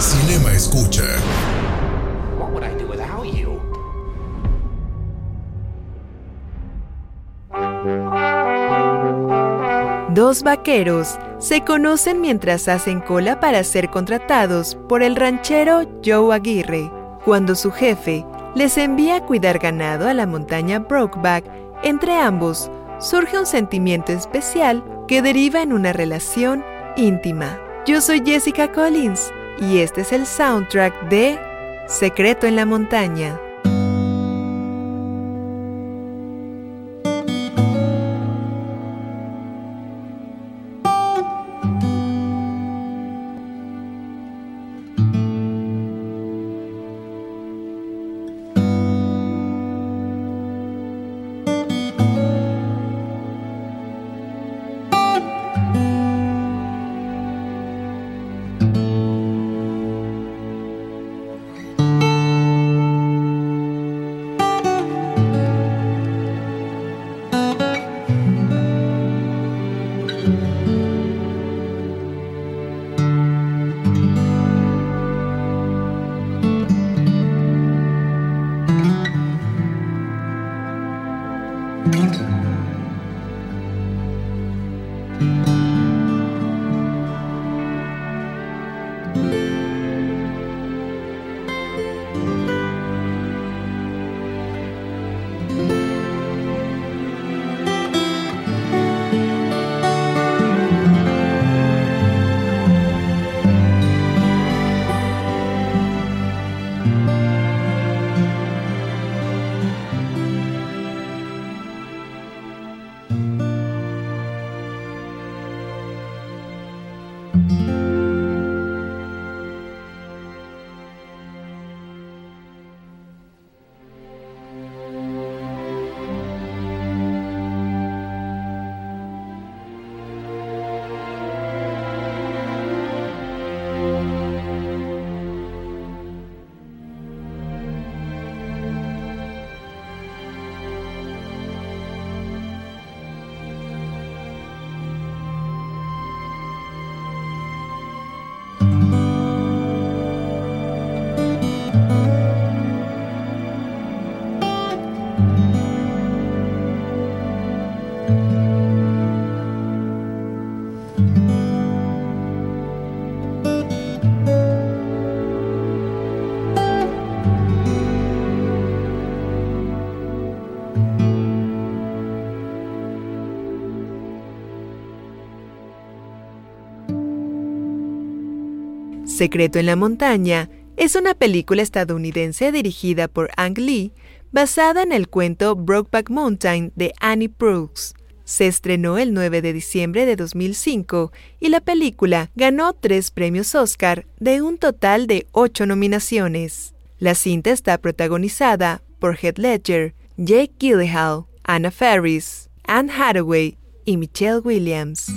Cinema Escucha. What would I do without you? Dos vaqueros se conocen mientras hacen cola para ser contratados por el ranchero Joe Aguirre. Cuando su jefe les envía a cuidar ganado a la montaña Brokeback, entre ambos surge un sentimiento especial que deriva en una relación íntima. Yo soy Jessica Collins y este es el soundtrack de Secreto en la Montaña. Secreto en la Montaña es una película estadounidense dirigida por Ang Lee, basada en el cuento Brokeback Mountain de Annie Brooks. Se estrenó el 9 de diciembre de 2005 y la película ganó tres premios Oscar de un total de ocho nominaciones. La cinta está protagonizada por Heath Ledger, Jake Gyllenhaal, Anna Faris, Anne Hathaway y Michelle Williams.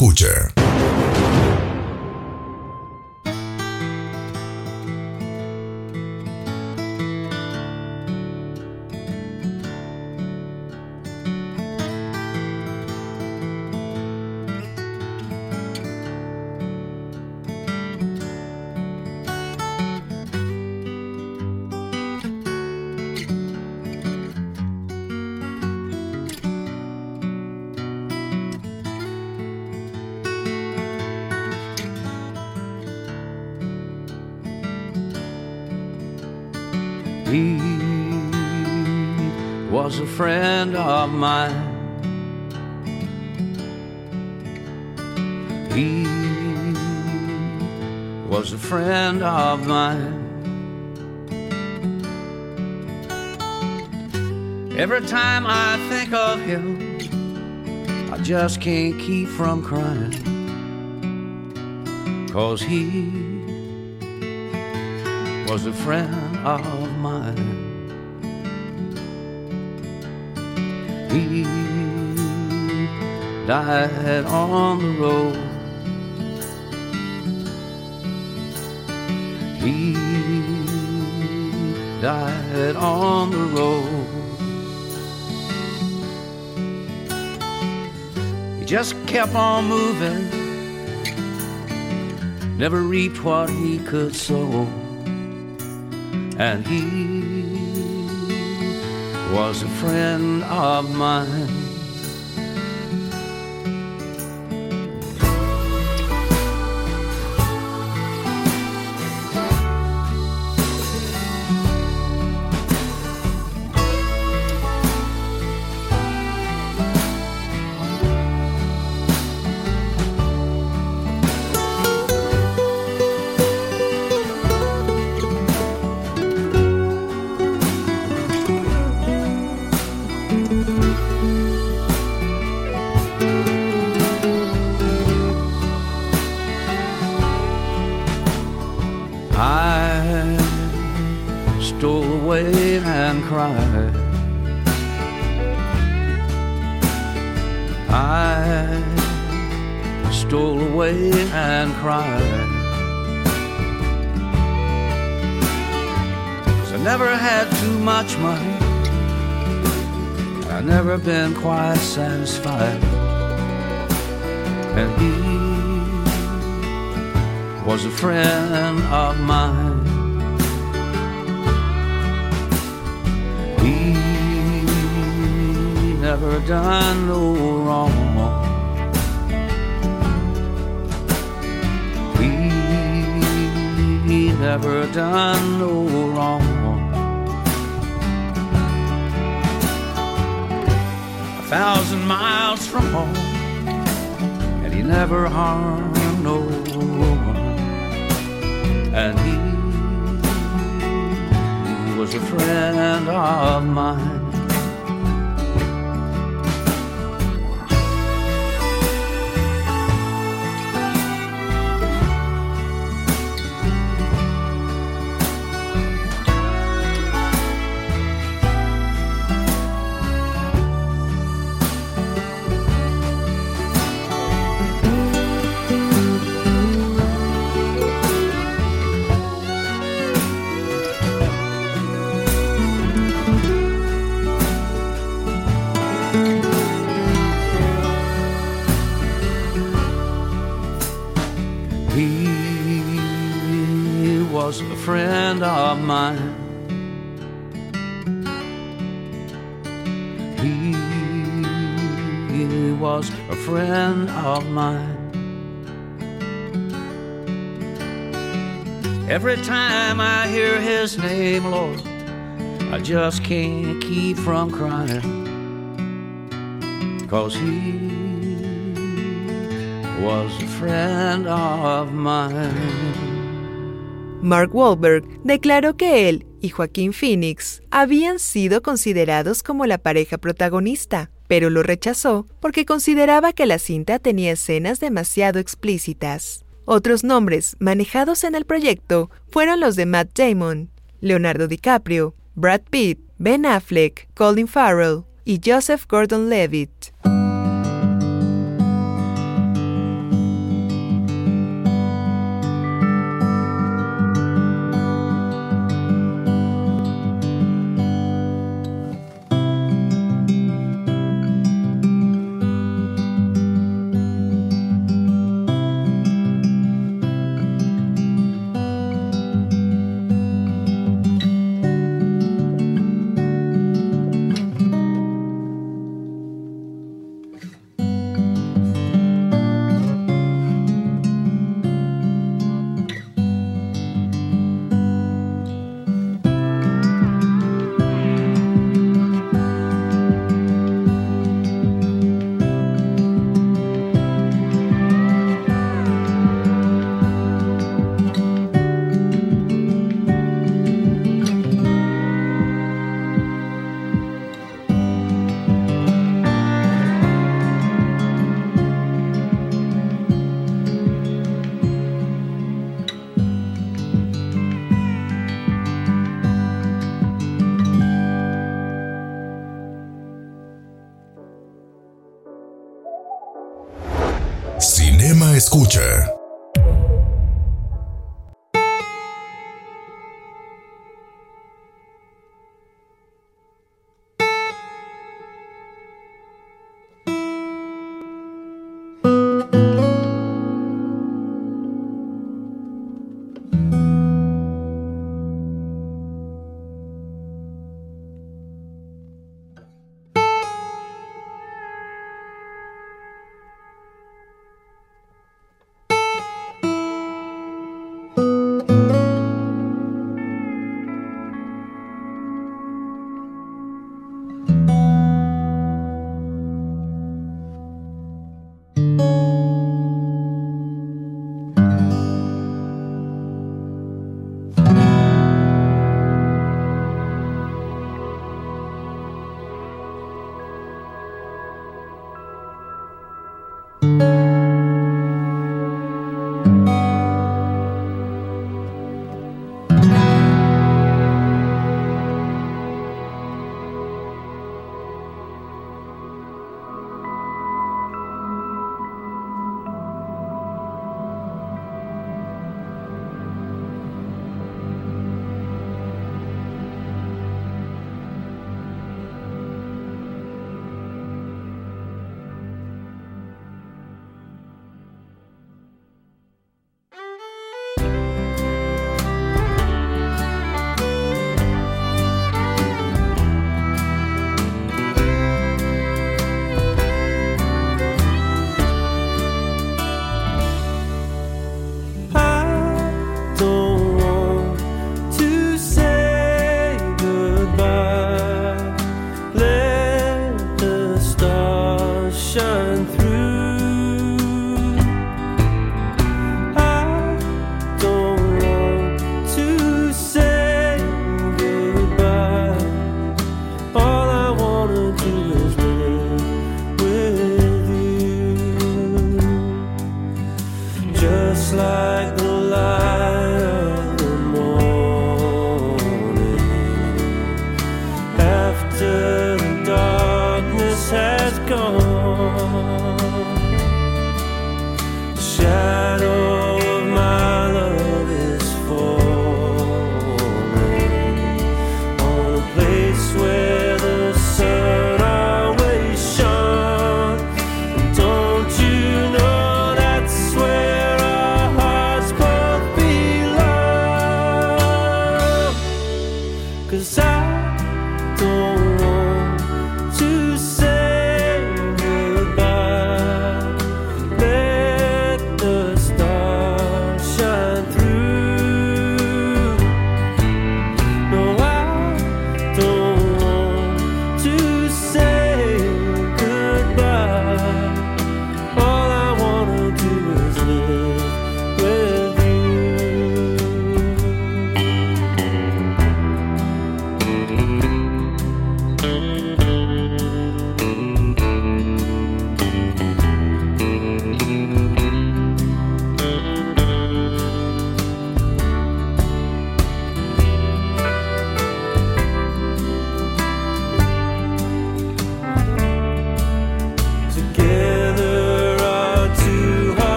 Escucha. Was a friend of mine. He was a friend of mine. Every time I think of him, I just can't keep from crying. Cause he was a friend of He died on the road. He died on the road. He just kept on moving, never reaped what he could sow and he was a friend of mine. Never been quite satisfied. And he was a friend of mine. He never done no wrong. He never done no wrong. Thousand miles from home, and he never harmed no one and he was a friend of mine. Name, Lord, I just can't keep from crying. Cause he was a friend of mine. Mark Wahlberg declaró que él y Joaquín Phoenix habían sido considerados como la pareja protagonista, pero lo rechazó porque consideraba que la cinta tenía escenas demasiado explícitas. Otros nombres manejados en el proyecto fueron los de Matt Damon, Leonardo DiCaprio, Brad Pitt, Ben Affleck, Colin Farrell y Joseph Gordon-Levitt.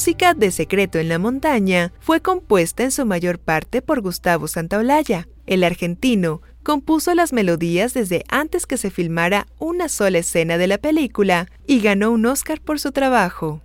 música de Secreto en la Montaña fue compuesta en su mayor parte por Gustavo Santaolalla. El argentino compuso las melodías desde antes que se filmara una sola escena de la película y ganó un Oscar por su trabajo.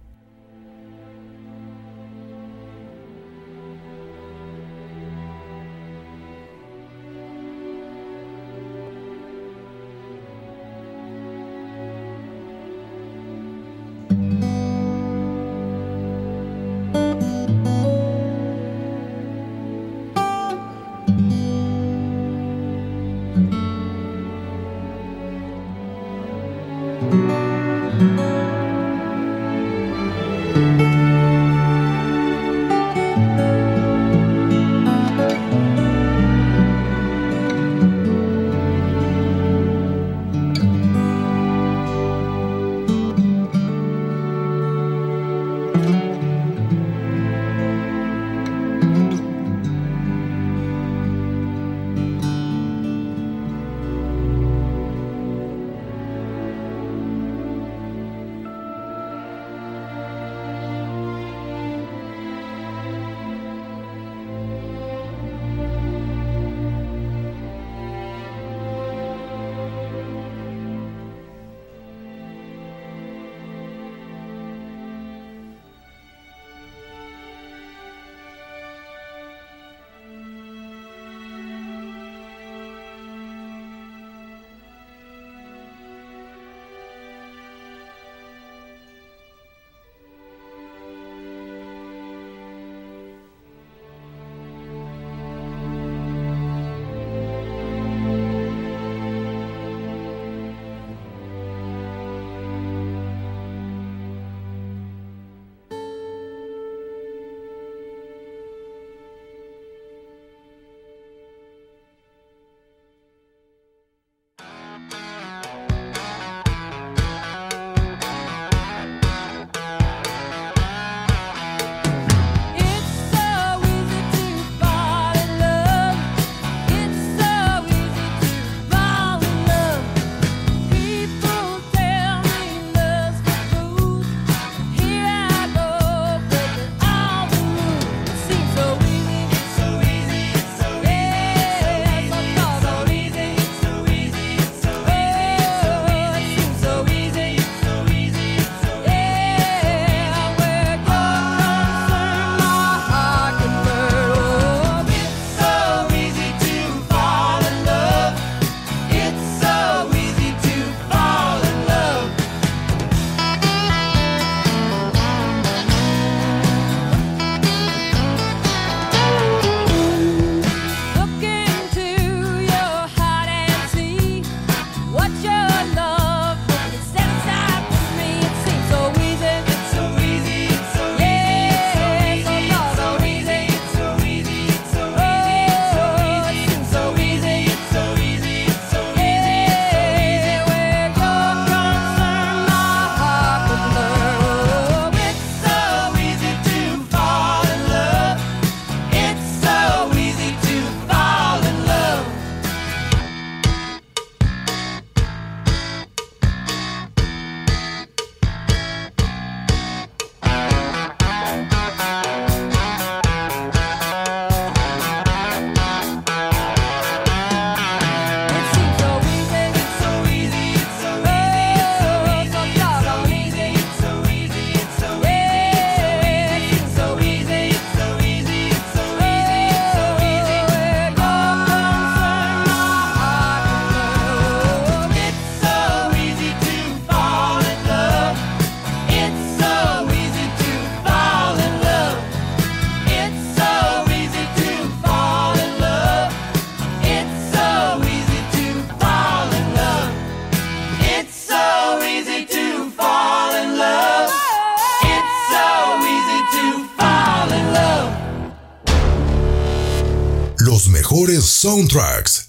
Soundtracks.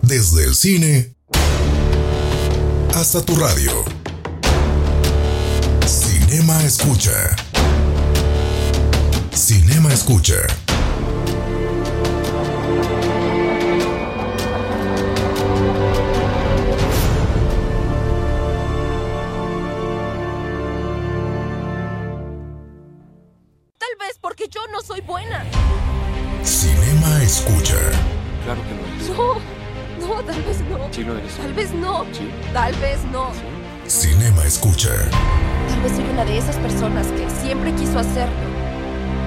Desde el cine hasta tu radio. Cinema Escucha. Cinema Escucha. Tal vez porque yo no soy buena. Cinema Escucha. Claro que lo eres. No, no, tal vez no. Sí lo eres. Tal vez no. Sí. Tal vez no. Cinema Escucha. Tal vez soy una de esas personas que siempre quiso hacerlo.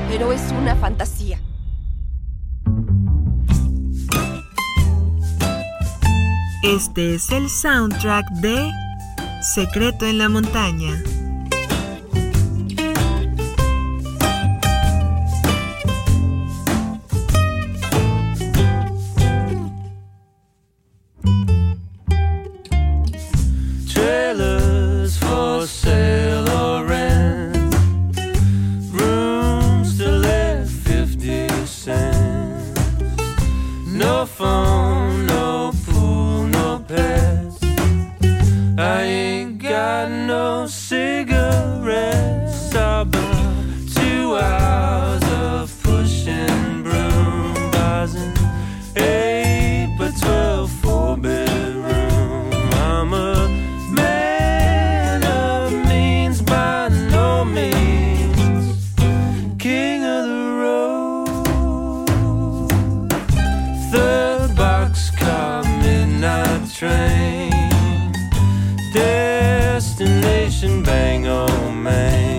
Pero es una fantasía. Este es el soundtrack de Secreto en la Montaña. Train. Destination Bangor, Maine.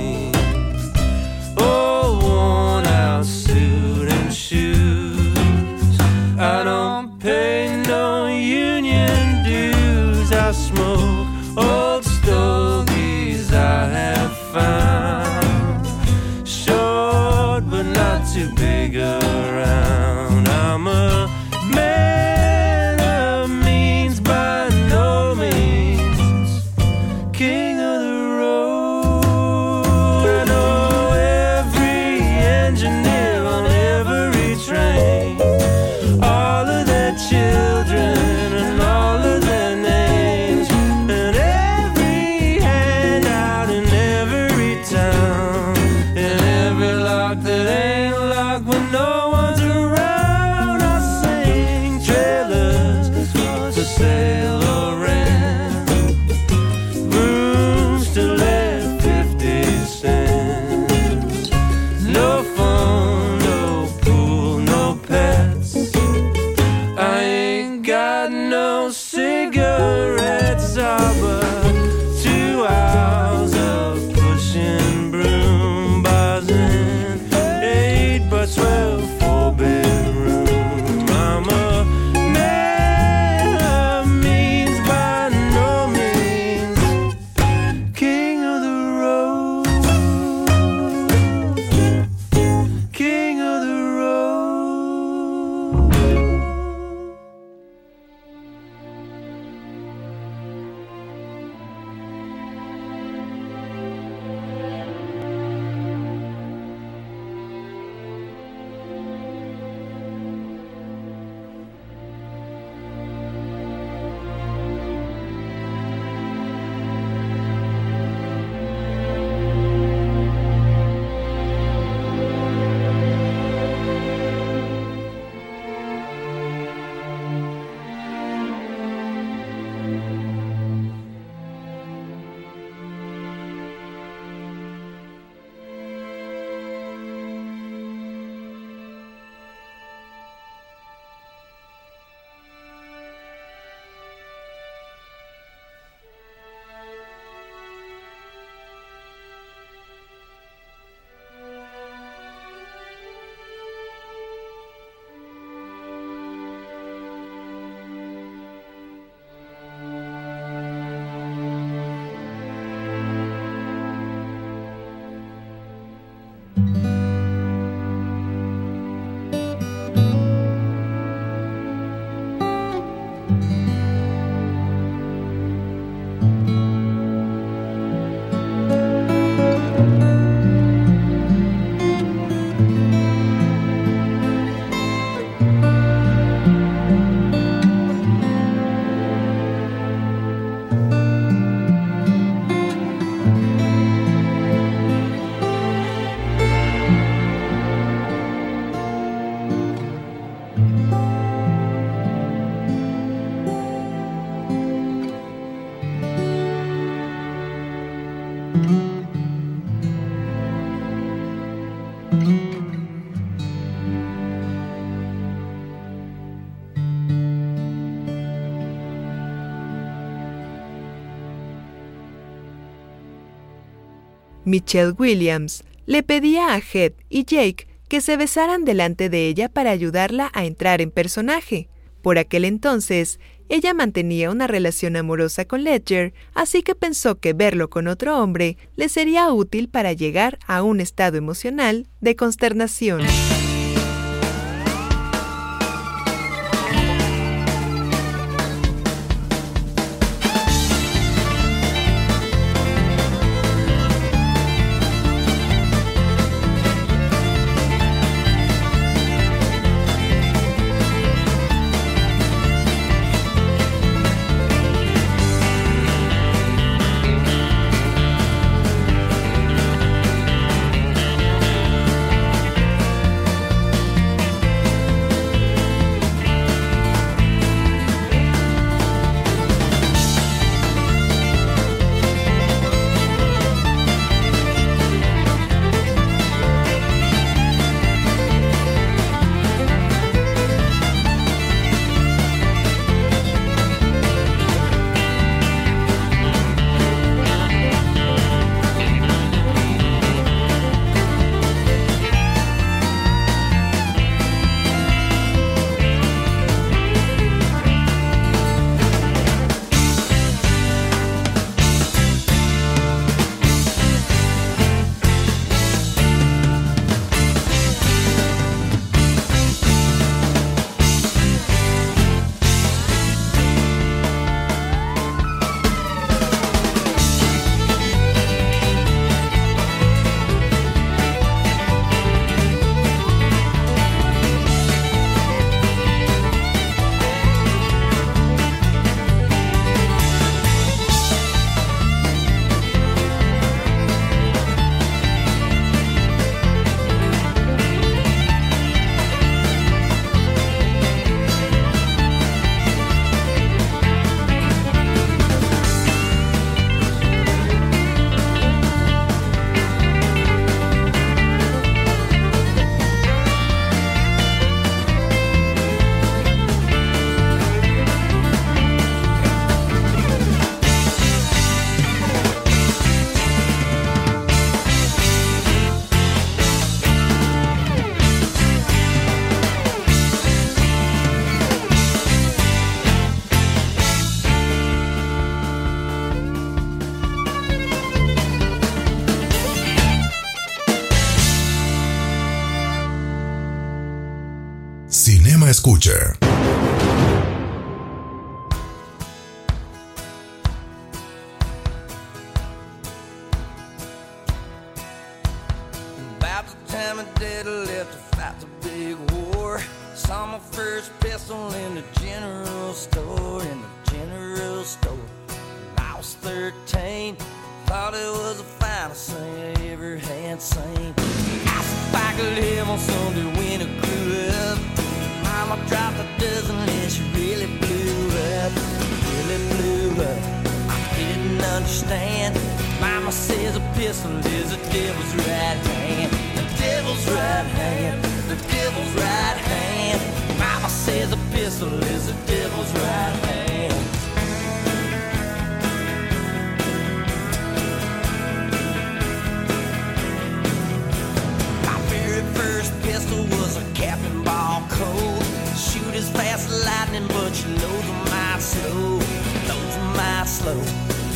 Michelle Williams le pedía a Head y Jake que se besaran delante de ella para ayudarla a entrar en personaje. Por aquel entonces, ella mantenía una relación amorosa con Ledger, así que pensó que verlo con otro hombre le sería útil para llegar a un estado emocional de consternación. Mama says a pistol is the devil's right hand. The devil's right hand. The devil's right hand. Mama says a pistol is the devil's right hand. First pistol was a Captain Ball Cold. Shoot as fast as lightning, but you loads a mile slow. A mile slow.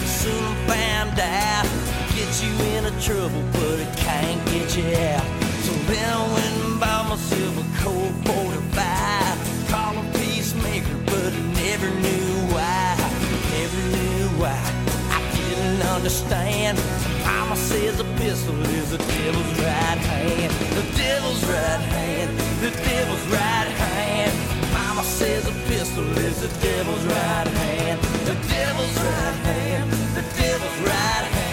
Soon found out. Get you into trouble, but it can't get you out. So then I went and bought myself a Colt 45. Called a peacemaker, but I never knew why. Never knew why. I didn't understand. Mama says a pistol is the devil's right hand. The devil's right hand. The devil's right hand. Mama says a pistol is the devil's right hand. The devil's right hand. The devil's right hand.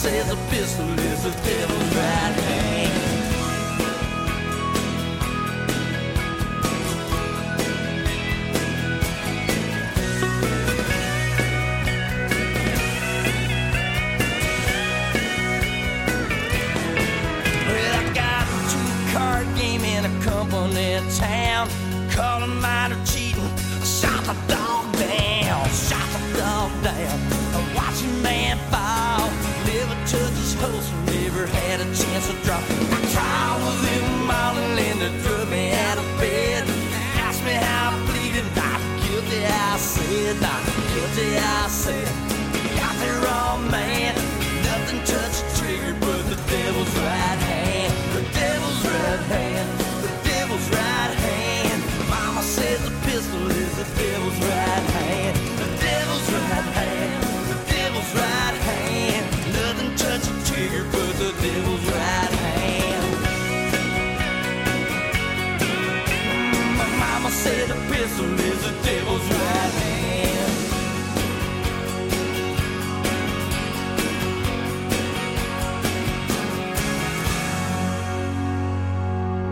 Says a pistol is the devil's right hand. Well, I got a two-card game in a company town. A minor cheating. Shot the dog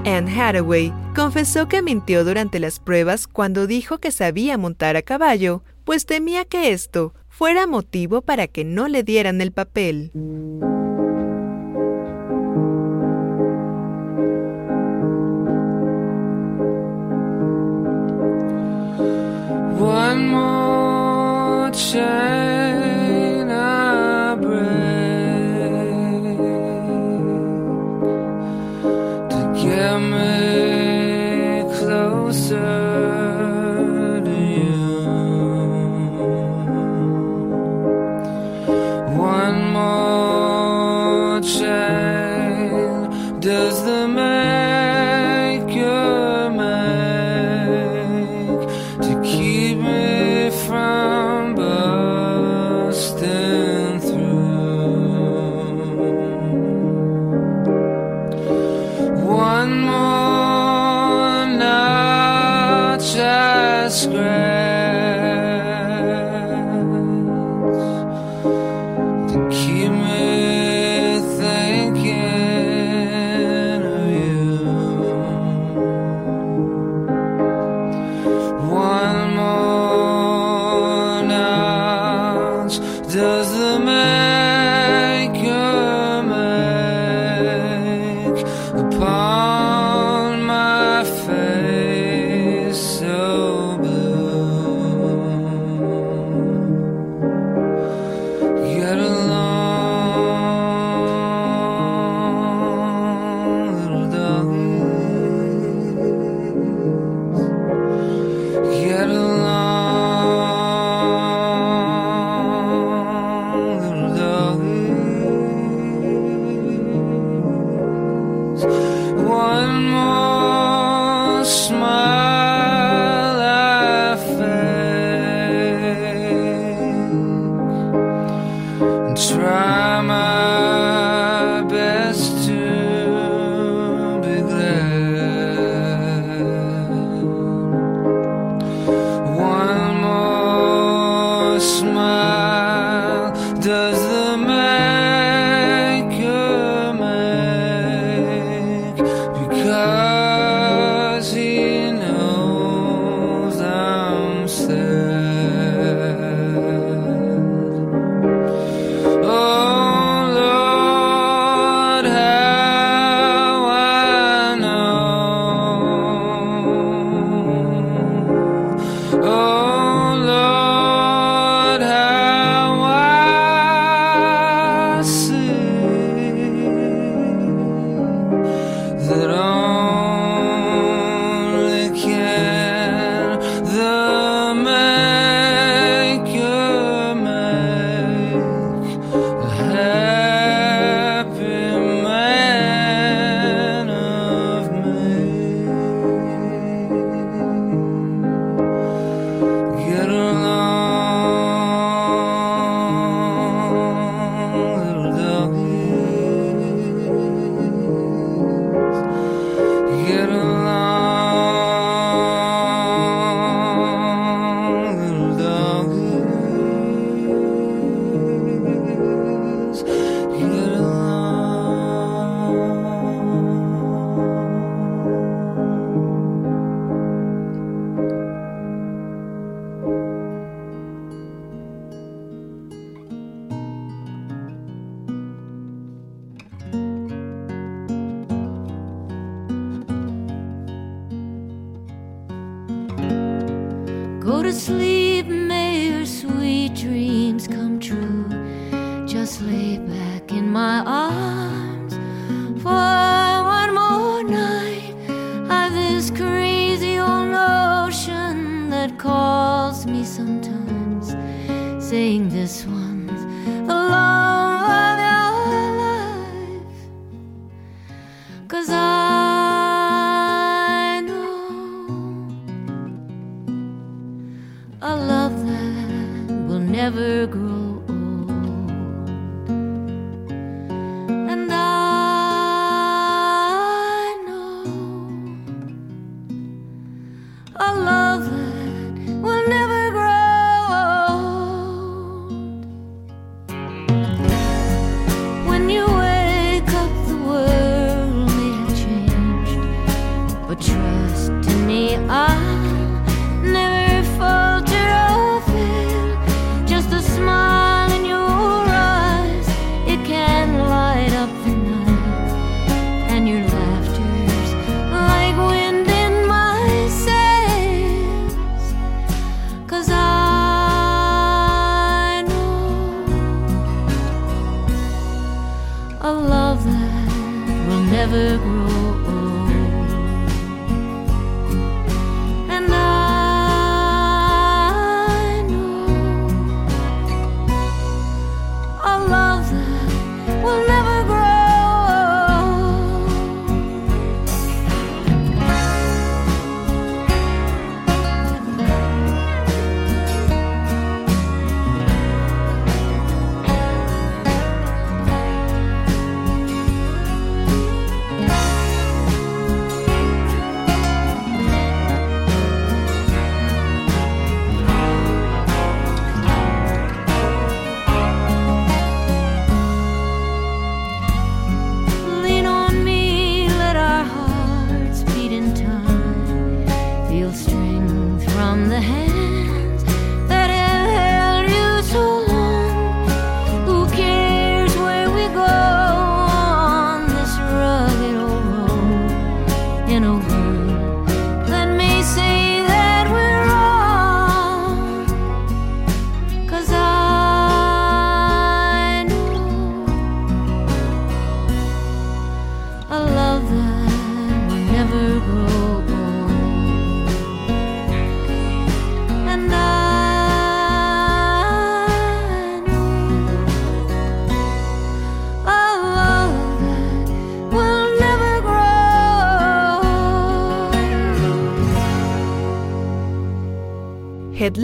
Anne Hathaway confesó que mintió durante las pruebas cuando dijo que sabía montar a caballo, pues temía que esto fuera motivo para que no le dieran el papel.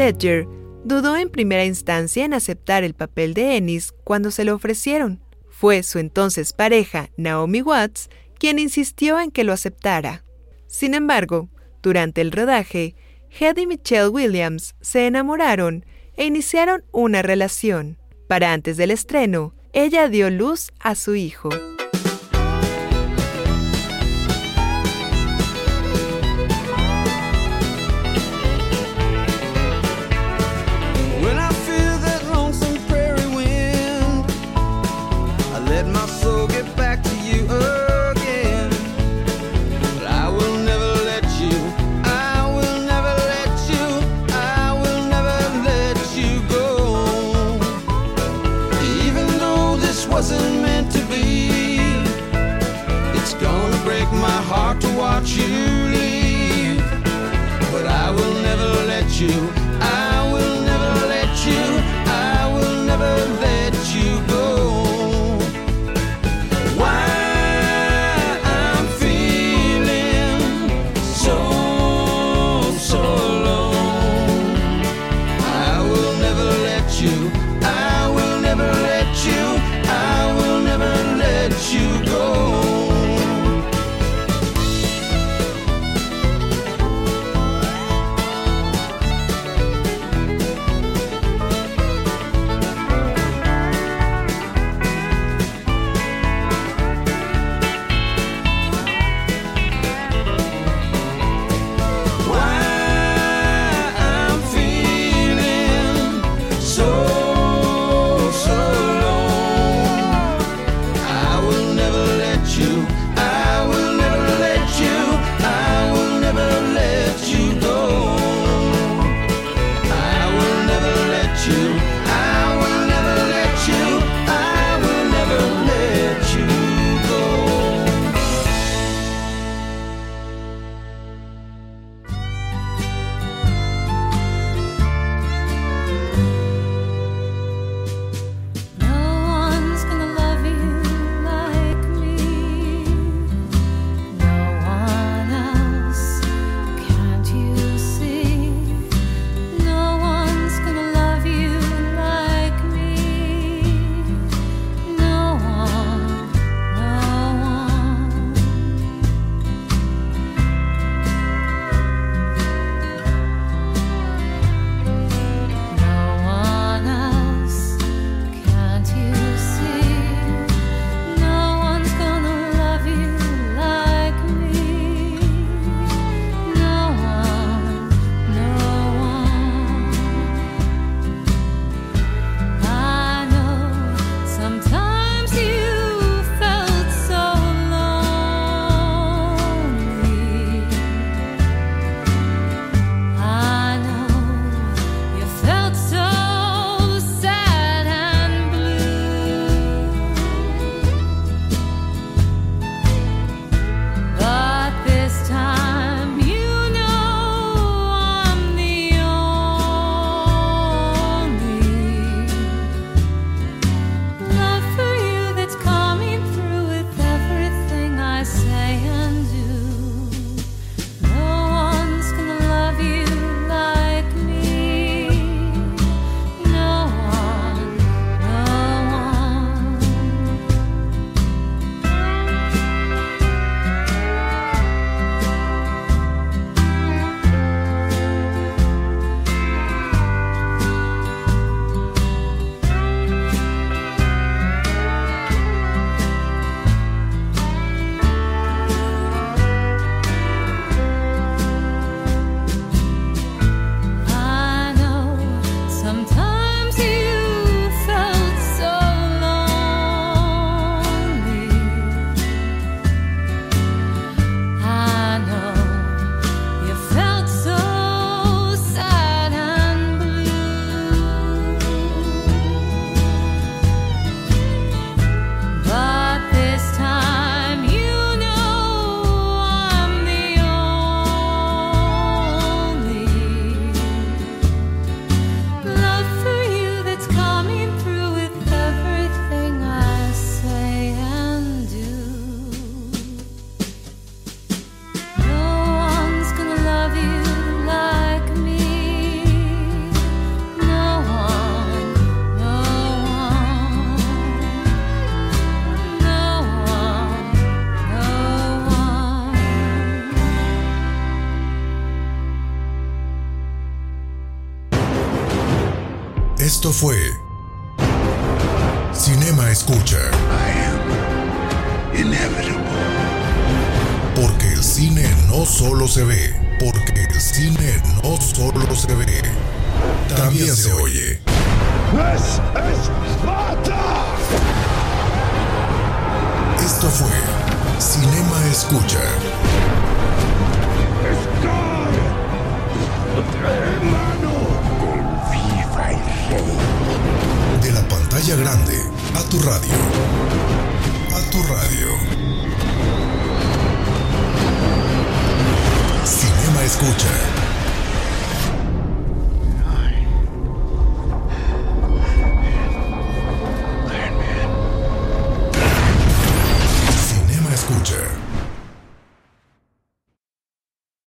Ledger dudó en primera instancia en aceptar el papel de Ennis cuando se lo ofrecieron. Fue su entonces pareja, Naomi Watts, quien insistió en que lo aceptara. Sin embargo, durante el rodaje, Head y Michelle Williams se enamoraron e iniciaron una relación. Para antes del estreno, ella dio luz a su hijo.